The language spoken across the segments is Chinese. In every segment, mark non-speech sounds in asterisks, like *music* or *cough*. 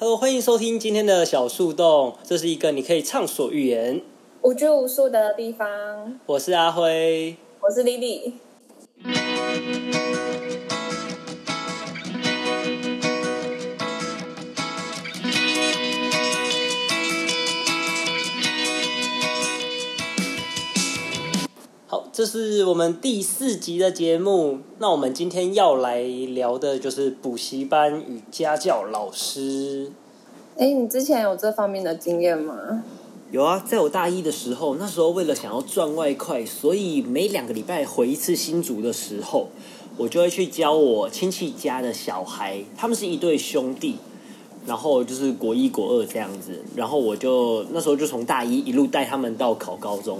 Hello，欢迎收听今天的小树洞，这是一个你可以畅所欲言、无拘无束的地方。我是阿辉。我是 Lily。好，这是我们第四集的节目。那我们今天要来聊的就是补习班与家教老师。哎，你之前有这方面的经验吗？有啊，在我大一的时候，那时候为了想要赚外快，所以每两个礼拜回一次新竹的时候，我就会去教我亲戚家的小孩，他们是一对兄弟，然后就是国一、国二这样子，然后我就那时候就从大一一路带他们到考高中。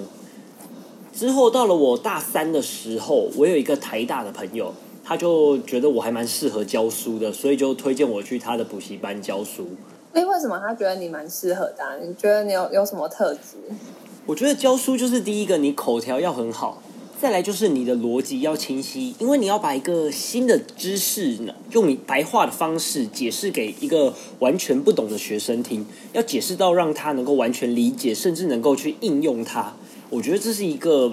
之后到了我大三的时候，我有一个台大的朋友，他就觉得我还蛮适合教书的，所以就推荐我去他的补习班教书。哎，为什么他觉得你蛮适合的啊？你觉得你有有什么特质？我觉得教书就是第一个，你口条要很好，再来就是你的逻辑要清晰，因为你要把一个新的知识呢，用你白话的方式解释给一个完全不懂的学生听，要解释到让他能够完全理解，甚至能够去应用它。我觉得这是一个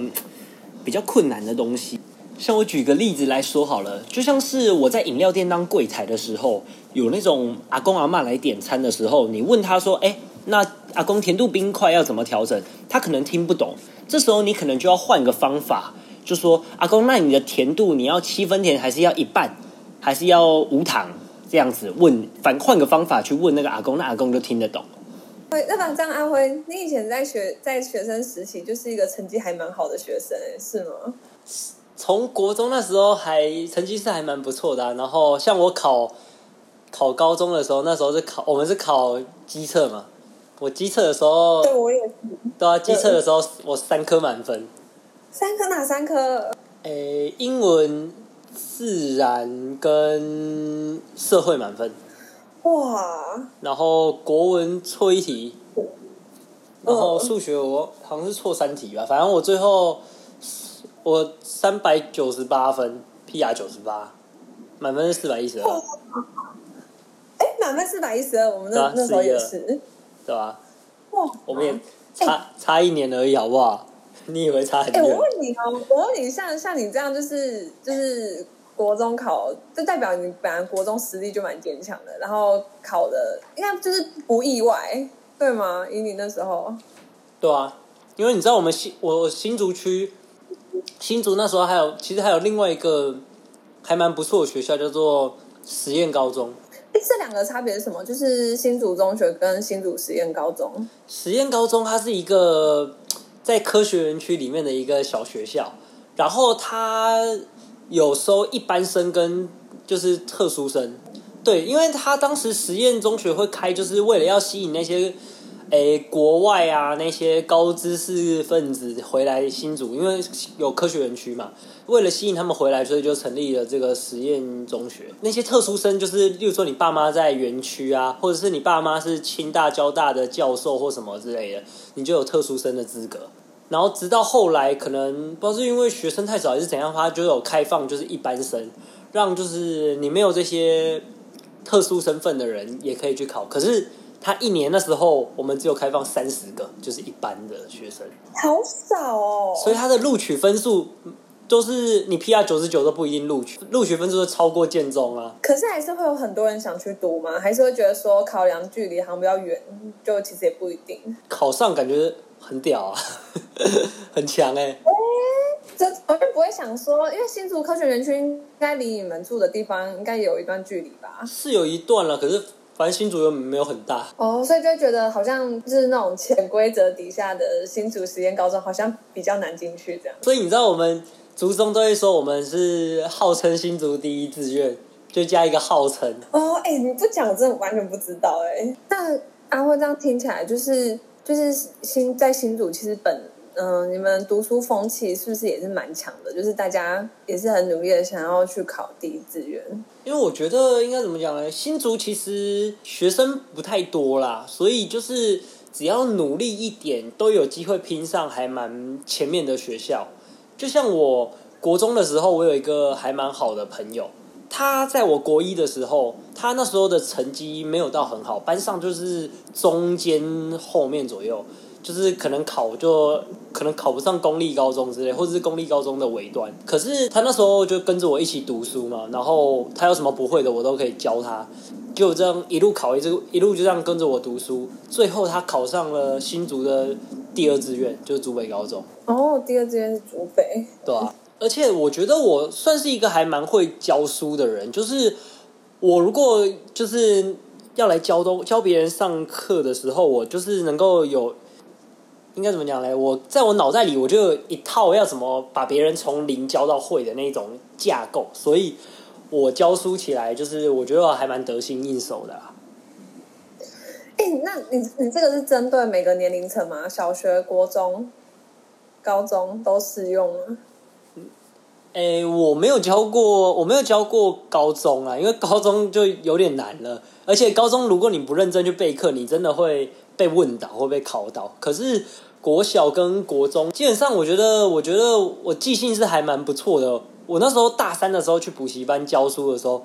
比较困难的东西。像我举个例子来说好了，就像是我在饮料店当柜台的时候，有那种阿公阿妈来点餐的时候，你问他说：“哎，那阿公甜度冰块要怎么调整？”他可能听不懂，这时候你可能就要换个方法，就说：“阿公，那你的甜度你要七分甜，还是要一半，还是要无糖？”这样子问，反换个方法去问那个阿公，那阿公就听得懂。对，那么这样，阿辉，你以前在学在学生时期就是一个成绩还蛮好的学生，哎，是吗？从国中那时候还成绩是还蛮不错的啊、然后像我考考高中的时候，那时候是考我们是考机测嘛，我机测的时候，对，我也是。对啊，机测的时候我三科满分，三科哪三科？诶，英文、自然跟社会满分，哇，然后国文错一题，然后数学我好像是错三题吧，反正我最后我三百九十八分，PR 九十八，满分是四百一十二，哎，满分四百一十二，我们那那时候也是。对吧？哇，我们也差差一年而已，好不好？你以为差很哎、我远？问你哦，我问你，像像你这样，就是就是国中考，就代表你本来国中实力就蛮坚强的，然后考的应该就是不意外，对吗？以你那时候，对啊，因为你知道我们新我新竹区新竹那时候还有其实还有另外一个还蛮不错的学校，叫做实验高中。哎，这两个差别是什么？就是新竹中学跟新竹实验高中。实验高中它是一个在科学园区里面的一个小学校，然后它有收一般生跟就是特殊生。对，因为他当时实验中学会开，就是为了要吸引那些诶国外啊那些高知识分子回来新竹，因为有科学园区嘛，为了吸引他们回来，所以就成立了这个实验中学。那些特殊生就是，例如说你爸妈在园区啊，或者是你爸妈是清大、交大的教授或什么之类的，你就有特殊生的资格。然后直到后来，可能不知道是因为学生太少还是怎样，他就有开放就是一般生，让就是你没有这些特殊身份的人也可以去考。可是他一年那时候我们只有开放三十个，就是一般的学生，好少哦，所以他的录取分数都是你 PR 九十九都不一定录取，录取分数都超过建中啊。可是还是会有很多人想去读吗？还是会觉得说考量距离好像比较远，就其实也不一定。考上感觉很屌啊，*laughs* 很强哎、这我就不会想说，因为新竹科学园区应该离你们住的地方应该有一段距离吧？是有一段了，可是反正新竹又没有很大。哦，所以就觉得好像就是那种潜规则底下的新竹实验高中，好像比较难进去这样。所以你知道我们竹中都会说我们是号称新竹第一志愿，就加一个号称。哦，哎、你不讲，我真的完全不知道哎。那阿辉这样听起来，就是就是新在新竹，其实本嗯、你们读书风气是不是也是蛮强的？就是大家也是很努力的想要去考第一志愿。因为我觉得应该怎么讲呢？新竹其实学生不太多啦，所以就是只要努力一点，都有机会拼上还蛮前面的学校。就像我国中的时候，我有一个还蛮好的朋友，他在我国一的时候，他那时候的成绩没有到很好，班上就是中间后面左右，就是可能考就可能考不上公立高中之类，或者是公立高中的尾端。可是他那时候就跟着我一起读书嘛，然后他有什么不会的，我都可以教他。就这样一路考一直一路就这样跟着我读书，最后他考上了新竹的第二志愿，就是竹北高中。哦，第二志愿是竹北，对啊。而且我觉得我算是一个还蛮会教书的人，就是我如果就是要来教东教别人上课的时候，我就是能够有应该怎么讲嘞？我在我脑袋里我就有一套要怎么把别人从零教到会的那种架构，所以我教书起来就是我觉得还蛮得心应手的。哎，那你你这个是针对每个年龄层吗？小学、国中、高中都适用吗？诶，我没有教过，我没有教过高中啊，因为高中就有点难了。而且高中如果你不认真去备课，你真的会被问倒，会被考倒。可是国小跟国中，基本上我觉得，我觉得我记性是还蛮不错的。我那时候大三的时候去补习班教书的时候，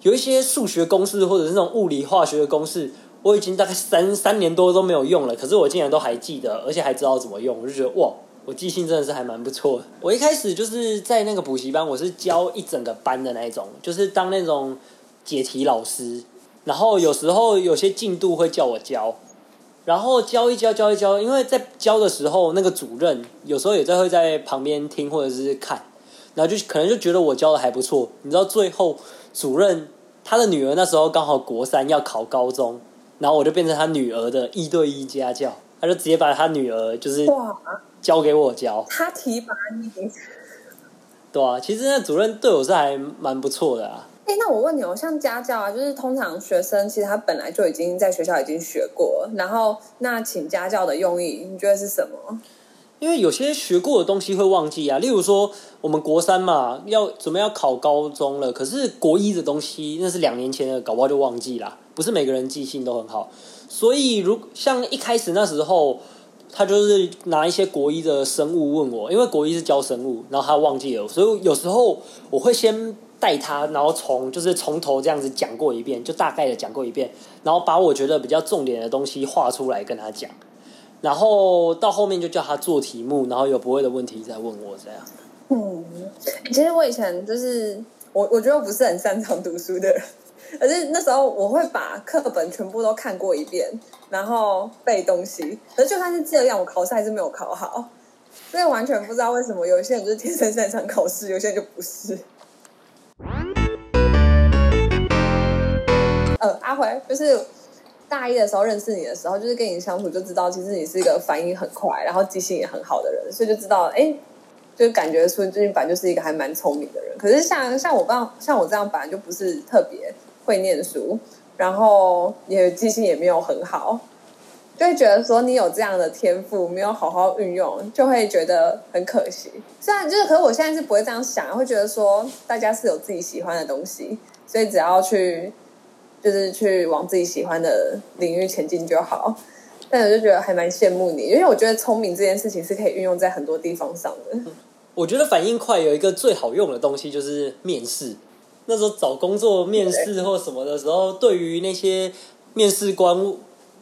有一些数学公式或者是那种物理化学的公式，我已经大概三三年多都没有用了，可是我竟然都还记得，而且还知道怎么用，我就觉得哇！我记性真的是还蛮不错的。我一开始就是在那个补习班，我是教一整个班的那种，就是当那种解题老师。然后有时候有些进度会叫我教，然后教一教教一教。因为在教的时候，那个主任有时候也在会在旁边听或者是看，然后就可能就觉得我教的还不错。你知道最后主任他的女儿那时候刚好国三要考高中，然后我就变成他女儿的一对一家教，他就直接把他女儿就是哇。交给我教，他提拔你，对啊，其实那主任对我是还蛮不错的啊。哎，那我问你哦，像家教啊，就是通常学生其实他本来就已经在学校已经学过，然后那请家教的用意，你觉得是什么？因为有些学过的东西会忘记啊，例如说我们国三嘛，要准备要考高中了，可是国一的东西那是两年前的，搞不好就忘记啦。不是每个人记性都很好，所以如像一开始那时候。他就是拿一些国一的生物问我，因为国一是教生物，然后他忘记了，所以有时候我会先带他，然后从就是从头这样子讲过一遍，就大概的讲过一遍，然后把我觉得比较重点的东西画出来跟他讲，然后到后面就叫他做题目，然后有不会的问题再问我这样。嗯，其实我以前就是我我觉得我不是很擅长读书的人。可是那时候我会把课本全部都看过一遍，然后背东西。可是就算是这样，我考试还是没有考好。所以完全不知道为什么有些人就是天生擅长考试，有些人就不是。呃，阿辉，就是大一的时候认识你的时候，就是跟你相处就知道，其实你是一个反应很快，然后记性也很好的人，所以就知道，哎，就感觉说最近本来就是一个还蛮聪明的人。可是像像我这样像我这样本来就不是特别。会念书，然后也记性也没有很好，就会觉得说你有这样的天赋，没有好好运用，就会觉得很可惜。虽然就是，可是我现在是不会这样想，会觉得说大家是有自己喜欢的东西，所以只要去就是去往自己喜欢的领域前进就好。但我就觉得还蛮羡慕你，因为我觉得聪明这件事情是可以运用在很多地方上的。我觉得反应快有一个最好用的东西就是面试。那时候找工作面试或什么的时候，对于那些面试官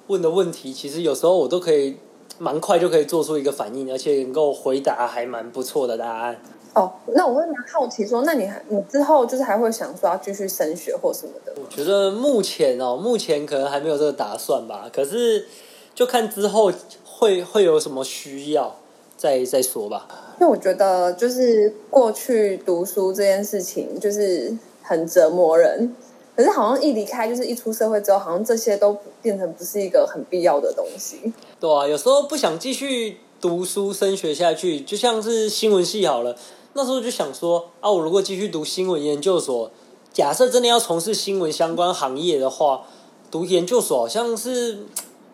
问的问题，其实有时候我都可以蛮快就可以做出一个反应，而且能够回答还蛮不错的答案。哦，那我会蛮好奇说，那你还你之后就是还会想说要继续升学或什么的？我觉得目前哦，目前可能还没有这个打算吧。可是就看之后会会有什么需要，再再说吧。因为我觉得就是过去读书这件事情，就是。很折磨人，可是好像一离开，就是一出社会之后，好像这些都变成不是一个很必要的东西。对啊，有时候不想继续读书升学下去，就像是新闻系好了，那时候就想说啊，我如果继续读新闻研究所，假设真的要从事新闻相关行业的话，读研究所好像是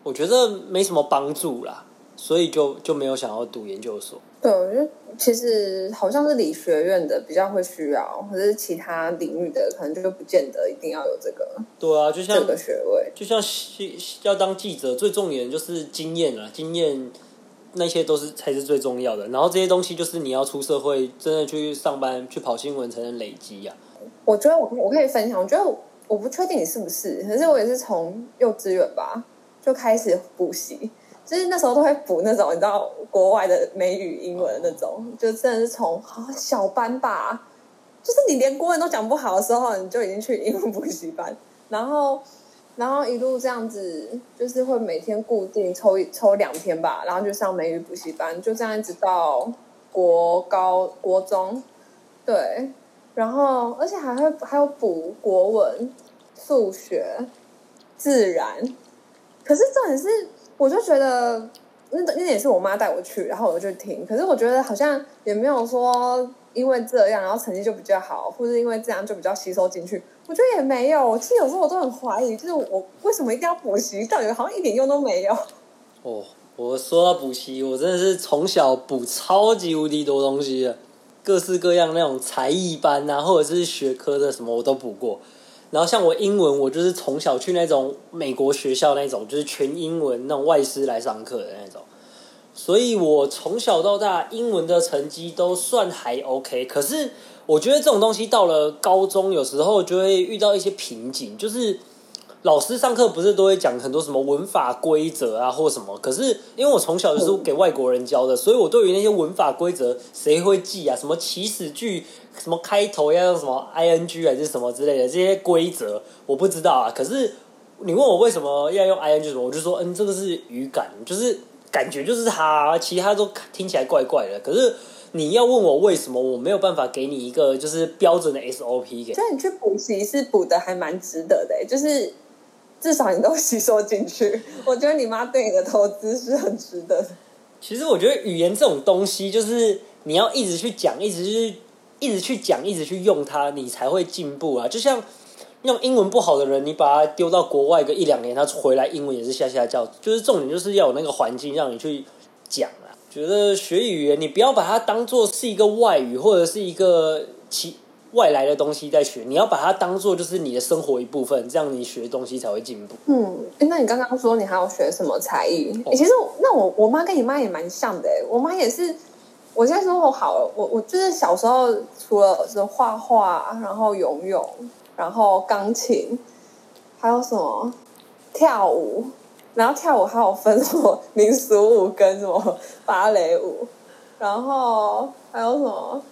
我觉得没什么帮助啦，所以就就没有想要读研究所。对，我觉得其实好像是理学院的比较会需要，或者是其他领域的可能就不见得一定要有这个。对啊，就像这个学位，就像要当记者，最重要的就是经验啊，经验那些都是才是最重要的。然后这些东西就是你要出社会，真的去上班去跑新闻才能累积呀。我觉得我我可以分享，我觉得我不确定你是不是，可是我也是从幼稚园吧就开始补习，就是那时候都会补那种你知道国外的美语、英文那种，就真的是从好小班吧，就是你连国文都讲不好的时候，你就已经去英文补习班，然后然后一路这样子，就是会每天固定抽一抽两天吧，然后就上美语补习班，就这样一直到国高国中，对。然后，而且还会还有补国文、数学、自然。可是重点是，我就觉得那那也是我妈带我去，然后我就听。可是我觉得好像也没有说因为这样，然后成绩就比较好，或者因为这样就比较吸收进去。我觉得也没有。其实有时候我都很怀疑，就是我为什么一定要补习？到底好像一点用都没有。*laughs* 哦，我说到补习，我真的是从小补超级无敌多东西的。各式各样那种才艺班啊，或者是学科的什么我都补过。然后像我英文，我就是从小去那种美国学校那种，就是全英文那种外师来上课的那种。所以我从小到大英文的成绩都算还 OK。可是我觉得这种东西到了高中，有时候就会遇到一些瓶颈，就是。老师上课不是都会讲很多什么文法规则啊，或什么？可是因为我从小就是给外国人教的，所以我对于那些文法规则谁会记啊？什么起始句，什么开头要用什么 i n g 还是什么之类的这些规则，我不知道啊。可是你问我为什么要用 i n g 什么，我就说嗯，这个是语感，就是感觉就是它，其他都听起来怪怪的。可是你要问我为什么，我没有办法给你一个就是标准的 S O P 给。所以你去补习是补的还蛮值得的，就是。至少你都吸收进去，*laughs* 我觉得你妈对你的投资是很值得。其实我觉得语言这种东西，就是你要一直去讲，一直去一直去讲，一直去用它，你才会进步啊。就像那种英文不好的人，你把他丢到国外个一两年，他回来英文也是下下叫。就是重点就是要有那个环境让你去讲啊。觉得学语言，你不要把它当做是一个外语，或者是一个其。外来的东西在学，你要把它当做就是你的生活一部分，这样你学东西才会进步。嗯，那你刚刚说你还要学什么才艺？其实那我我妈跟你妈也蛮像的，我妈也是。我现在说我好，我我就是小时候除了是画画，然后游泳，然后钢琴，还有什么跳舞，然后跳舞还有分什么民俗舞跟什么芭蕾舞，然后还有什么，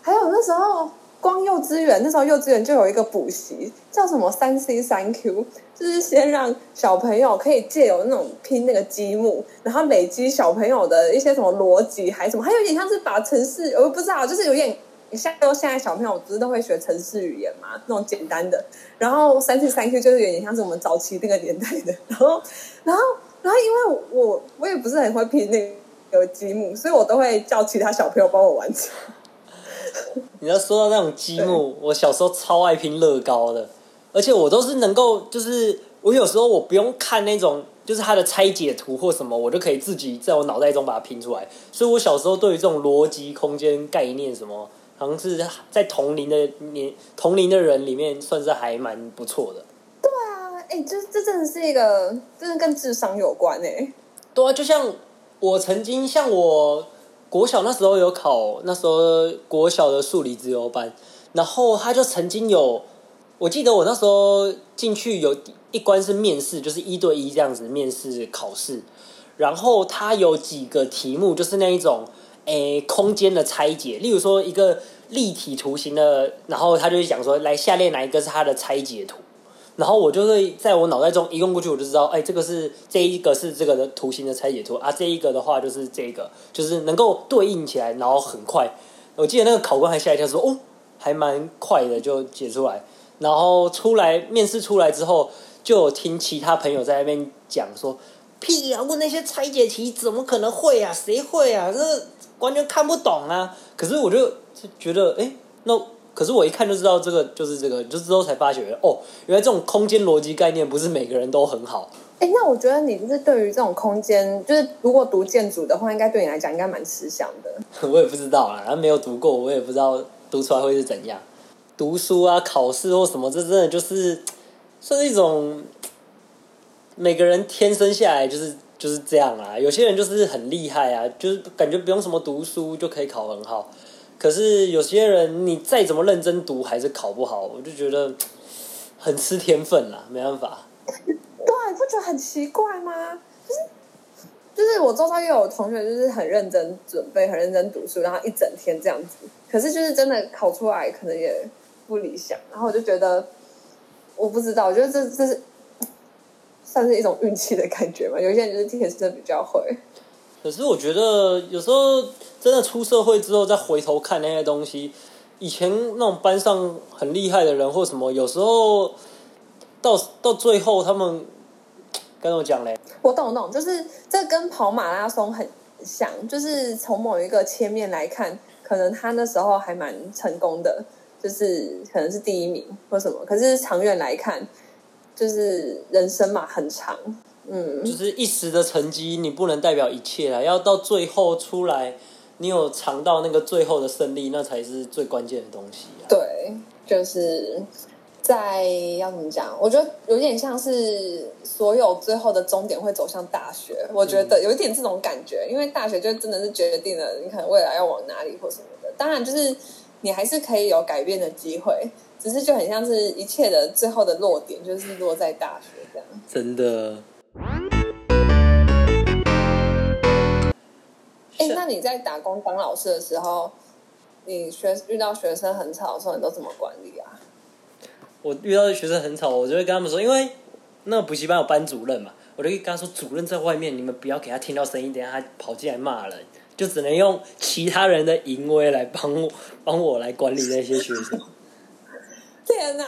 还有那时候。光幼稚园那时候，幼稚园就有一个补习，叫什么三 C 三 Q，就是先让小朋友可以借由那种拼那个积木，然后累积小朋友的一些什么逻辑，还什么，还有点像是把城市，我不知道，就是有点像现在小朋友不是都会学城市语言嘛，那种简单的。然后三 C 三 Q 就是有点像是我们早期那个年代的。然后，然后，然后，因为我我也不是很会拼那个积木，所以我都会叫其他小朋友帮我完成。你要说到那种积木，我小时候超爱拼乐高的，而且我都是能够，就是我有时候我不用看那种，就是它的拆解图或什么，我就可以自己在我脑袋中把它拼出来。所以我小时候对于这种逻辑、空间概念什么，好像是在同龄的年同龄的人里面，算是还蛮不错的。对啊，哎，就这真的是一个，真的跟智商有关哎。对啊，就像我曾经像我。国小那时候有考，那时候国小的数理自由班，然后他就曾经有，我记得我那时候进去有一关是面试，就是一对一这样子面试考试，然后他有几个题目就是那一种，诶，空间的拆解，例如说一个立体图形的，然后他就讲说，来下列哪一个是它的拆解图。然后我就会在我脑袋中一用过去，我就知道，哎，这个是这一个是这个的图形的拆解图啊，这一个的话就是这个，就是能够对应起来，然后很快。我记得那个考官还吓一跳，说，哦，还蛮快的就解出来。然后出来面试出来之后，就听其他朋友在那边讲说，屁啊，问那些拆解题怎么可能会啊？谁会啊？这完全看不懂啊！可是我就觉得，哎，那。可是我一看就知道这个就是这个，就之后才发觉哦，原来这种空间逻辑概念不是每个人都很好。哎，那我觉得你就是对于这种空间，就是如果读建筑的话，应该对你来讲应该蛮吃香的。*laughs* 我也不知道啊，然后没有读过，我也不知道读出来会是怎样。读书啊，考试或什么，这真的就是算是一种每个人天生下来就是就是这样啦。有些人就是很厉害啊，就是感觉不用什么读书就可以考很好。可是有些人你再怎么认真读，还是考不好，我就觉得 *tsk* 很吃天分啦，没办法。对，不觉得很奇怪吗？就是就是我周遭也有同学，就是很认真准备，很认真读书，然后一整天这样子。可是就是真的考出来，可能也不理想。然后我就觉得，我不知道，我觉得这这是算是一种运气的感觉嘛。有些人就是天生比较会。可是我觉得有时候真的出社会之后，再回头看那些东西，以前那种班上很厉害的人或什么，有时候到到最后他们跟我讲嘞？我懂，我懂，就是这跟跑马拉松很像，就是从某一个切面来看，可能他那时候还蛮成功的，就是可能是第一名或什么。可是长远来看，就是人生嘛很长，嗯，就是一时的成绩，你不能代表一切啦。要到最后出来，你有尝到那个最后的胜利，那才是最关键的东西啊。对，就是在要怎么讲？我觉得有点像是所有最后的终点会走向大学，我觉得有一点这种感觉，因为大学就真的是决定了你可能未来要往哪里或什么的。当然，就是你还是可以有改变的机会，只是就很像是一切的最后的落点就是落在大学这样。真的。哎，那你在打工当老师的时候，你学遇到学生很吵的时候，你都怎么管理啊？我遇到的学生很吵，我就会跟他们说，因为那个补习班有班主任嘛，我就跟他说，主任在外面，你们不要给他听到声音，等下他跑进来骂人，就只能用其他人的淫威来帮我帮我来管理那些学生。*laughs* 天哪！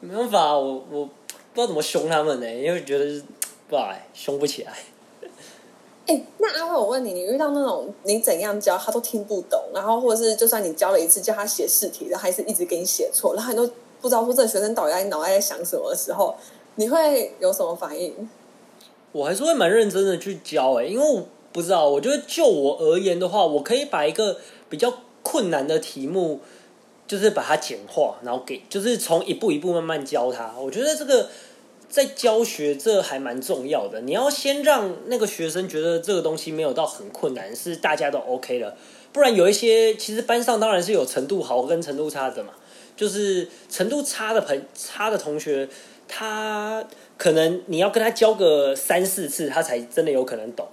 没办法，我我不知道怎么凶他们呢，因为觉得是不哎凶不起来。哎，那阿慧，我问你，你遇到那种你怎样教他都听不懂，然后或者是就算你教了一次，叫他写试题，然后还是一直给你写错，然后你都不知道说这个学生到底在脑袋在想什么的时候，你会有什么反应？我还是会蛮认真的去教哎，因为我不知道，我觉得就我而言的话，我可以把一个比较困难的题目，就是把它简化，然后给就是从一步一步慢慢教他。我觉得这个。在教学这还蛮重要的，你要先让那个学生觉得这个东西没有到很困难，是大家都 OK 的。不然有一些其实班上当然是有程度好跟程度差的嘛，就是程度差的朋差的同学，他可能你要跟他教个三四次，他才真的有可能懂。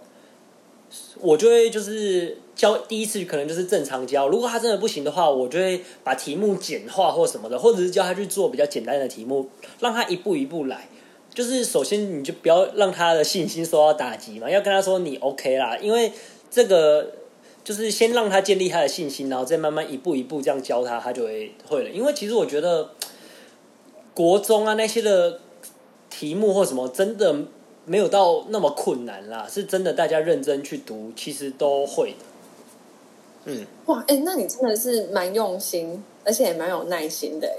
我就会就是教第一次可能就是正常教，如果他真的不行的话，我就会把题目简化或什么的，或者是教他去做比较简单的题目，让他一步一步来。就是首先你就不要让他的信心受到打击嘛，要跟他说你 OK 啦，因为这个就是先让他建立他的信心，然后再慢慢一步一步这样教他，他就会会了。因为其实我觉得国中啊那些的题目或什么真的没有到那么困难啦，是真的大家认真去读，其实都会的。嗯，哇，哎，那你真的是蛮用心，而且也蛮有耐心的，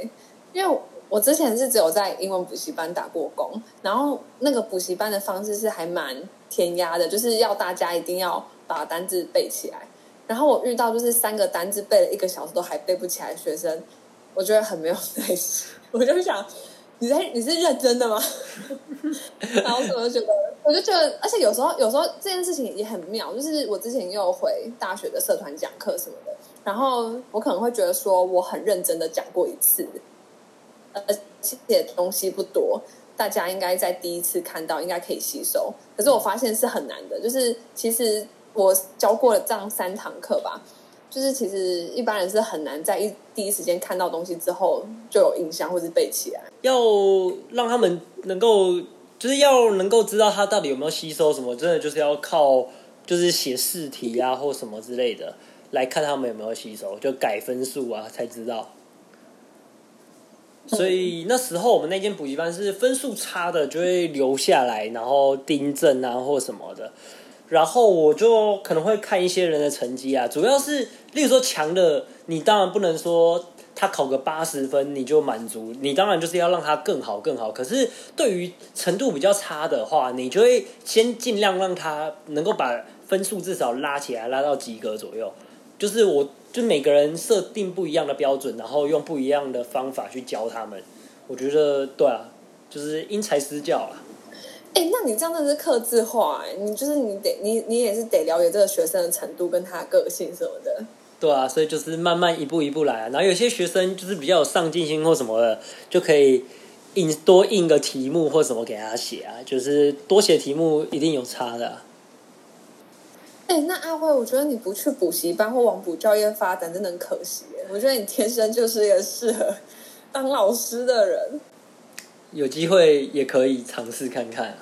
因为。我之前是只有在英文补习班打过工，然后那个补习班的方式是还蛮填鸭的，就是要大家一定要把单字背起来。然后我遇到就是三个单字背了一个小时都还背不起来的学生，我觉得很没有耐心。我就想，你在你是认真的吗？*laughs* 然后我就觉得，我就觉得，而且有时候有时候这件事情也很妙，就是我之前又回大学的社团讲课什么的，然后我可能会觉得说我很认真的讲过一次。而且东西不多，大家应该在第一次看到应该可以吸收。可是我发现是很难的，就是其实我教过了这样三堂课吧，就是其实一般人是很难在一第一时间看到东西之后就有印象或是背起来。要让他们能够，就是要能够知道他到底有没有吸收什么，真的就是要靠就是写试题啊或什么之类的来看他们有没有吸收，就改分数啊才知道。所以那时候我们那间补习班是分数差的就会留下来，然后订正啊或什么的。然后我就可能会看一些人的成绩啊，主要是例如说强的，你当然不能说他考个八十分你就满足，你当然就是要让他更好更好。可是对于程度比较差的话，你就会先尽量让他能够把分数至少拉起来，拉到及格左右。就是我。就每个人设定不一样的标准，然后用不一样的方法去教他们。我觉得对啊，就是因材施教啊。哎，那你这样子是刻字化，哎，你就是你得你你也是得了解这个学生的程度跟他个性什么的。对啊，所以就是慢慢一步一步来啊。然后有些学生就是比较有上进心或什么的，就可以印多印个题目或什么给他写啊，就是多写题目一定有差的啊、哎、那阿辉，我觉得你不去补习班或往补教业发展，真的很可惜耶。我觉得你天生就是一个适合当老师的人。有机会也可以尝试看看啊。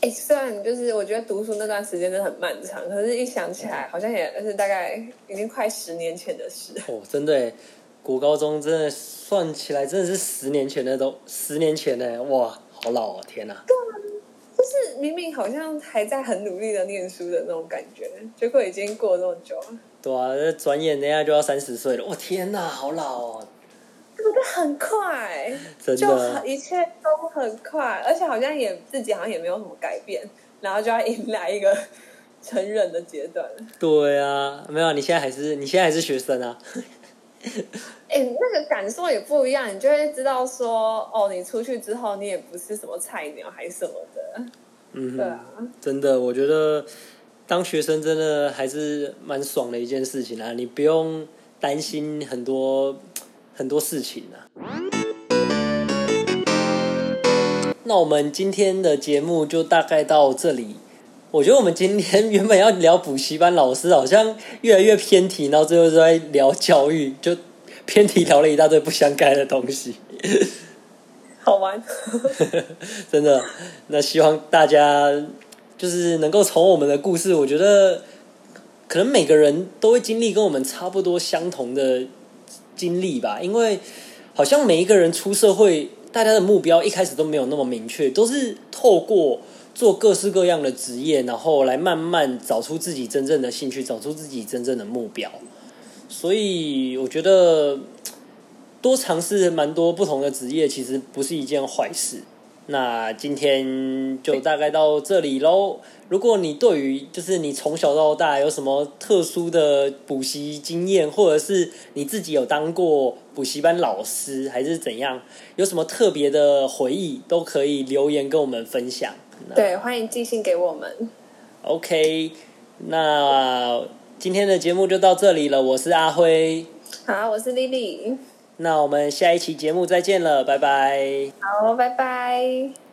哎、虽然就是我觉得读书那段时间真的很漫长，可是一想起来，好像也是大概已经快十年前的事。*laughs* 哦，真的耶，国高中真的算起来真的是十年前的都十年前呢，哇，好老哦，天哪！就是明明好像还在很努力的念书的那种感觉，结果已经过了那么久了，对啊，这转眼等一下就要三十岁了，哇，天哪，好老哦，对不对？很快，就真的。一切都很快，而且好像也自己好像也没有什么改变，然后就要迎来一个成人的阶段。对啊，没有啊，你现在还是你现在还是学生啊。*laughs* 哎、那个感受也不一样，你就会知道说，哦，你出去之后，你也不是什么菜鸟还是什么的，嗯哼，对啊，真的，我觉得当学生真的还是蛮爽的一件事情啊，你不用担心很多很多事情啊。那我们今天的节目就大概到这里。我觉得我们今天 *laughs* 原本要聊补习班老师，好像越来越偏题，然后最后就在聊教育，就偏题聊了一大堆不相干的东西。*laughs* 好玩。*laughs* 真的，那希望大家就是能够从我们的故事，我觉得可能每个人都会经历跟我们差不多相同的经历吧，因为好像每一个人出社会，大家的目标一开始都没有那么明确，都是透过做各式各样的职业，然后来慢慢找出自己真正的兴趣，找出自己真正的目标。所以我觉得多尝试蛮多不同的职业，其实不是一件坏事。那今天就大概到这里喽。如果你对于就是你从小到大有什么特殊的补习经验，或者是你自己有当过补习班老师，还是怎样，有什么特别的回忆，都可以留言跟我们分享。那对，欢迎寄信给我们。OK，那今天的节目就到这里了。我是阿辉，好，我是丽丽。那我们下一期节目再见了，拜拜。好，拜拜。